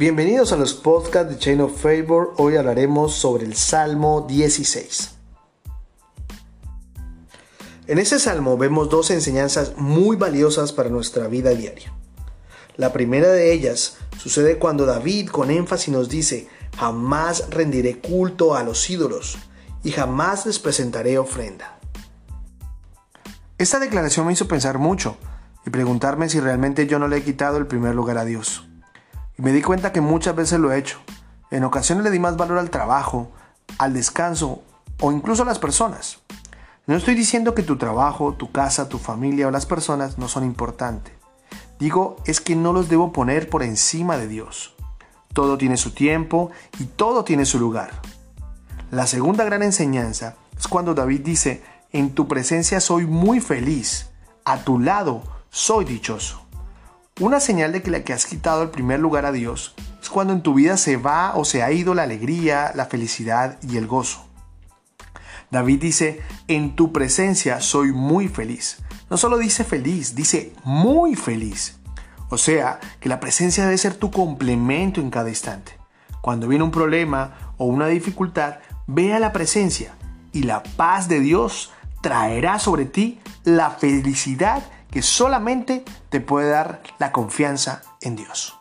Bienvenidos a los podcasts de Chain of Favor. Hoy hablaremos sobre el Salmo 16. En ese salmo vemos dos enseñanzas muy valiosas para nuestra vida diaria. La primera de ellas sucede cuando David con énfasis nos dice, jamás rendiré culto a los ídolos y jamás les presentaré ofrenda. Esta declaración me hizo pensar mucho y preguntarme si realmente yo no le he quitado el primer lugar a Dios. Me di cuenta que muchas veces lo he hecho. En ocasiones le di más valor al trabajo, al descanso o incluso a las personas. No estoy diciendo que tu trabajo, tu casa, tu familia o las personas no son importantes. Digo es que no los debo poner por encima de Dios. Todo tiene su tiempo y todo tiene su lugar. La segunda gran enseñanza es cuando David dice, en tu presencia soy muy feliz, a tu lado soy dichoso. Una señal de que la que has quitado el primer lugar a Dios es cuando en tu vida se va o se ha ido la alegría, la felicidad y el gozo. David dice, en tu presencia soy muy feliz. No solo dice feliz, dice muy feliz. O sea, que la presencia debe ser tu complemento en cada instante. Cuando viene un problema o una dificultad, ve a la presencia y la paz de Dios traerá sobre ti la felicidad que solamente te puede dar la confianza en Dios.